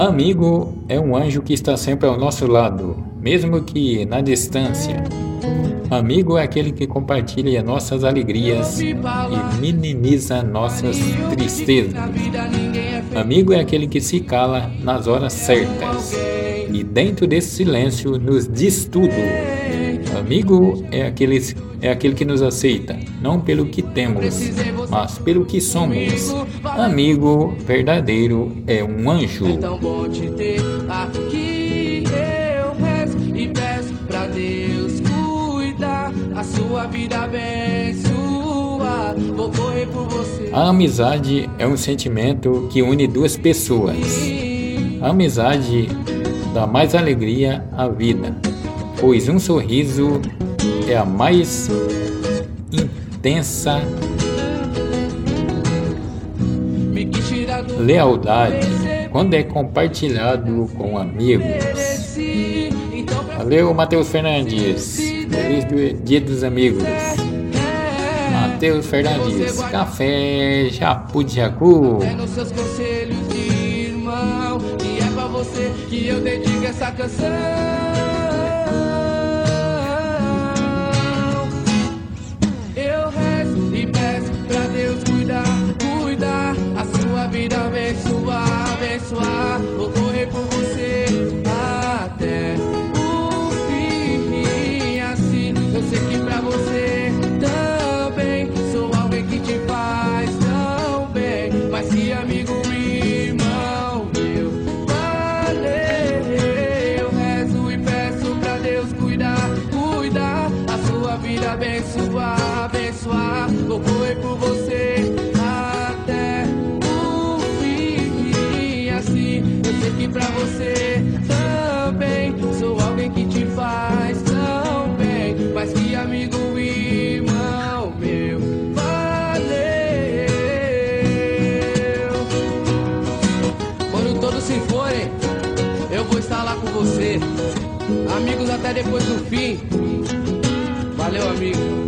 Amigo é um anjo que está sempre ao nosso lado, mesmo que na distância. Amigo é aquele que compartilha nossas alegrias e minimiza nossas tristezas. Amigo é aquele que se cala nas horas certas e dentro desse silêncio nos diz tudo. Amigo é aquele, é aquele que nos aceita, não pelo que temos, mas pelo que somos. Amigo verdadeiro é um anjo. É tão bom te ter aqui, eu rezo e peço pra Deus cuidar, a sua vida abençoa, vou correr por você. A amizade é um sentimento que une duas pessoas. A amizade dá mais alegria à vida pois um sorriso é a mais intensa lealdade quando é compartilhado com amigos. Valeu, Matheus Fernandes. Feliz Dia dos Amigos. Matheus Fernandes, Café Japu de Jacu. É nos seus conselhos, irmão, e é pra você que eu dedico essa canção. Abençoar, abençoar. Correr por você até o fim. E assim eu sei que pra você também sou alguém que te faz tão bem. Mas que amigo, irmão meu, valeu. Quando todos se forem, eu vou estar lá com você. Amigos até depois do fim. Valeu, amigo.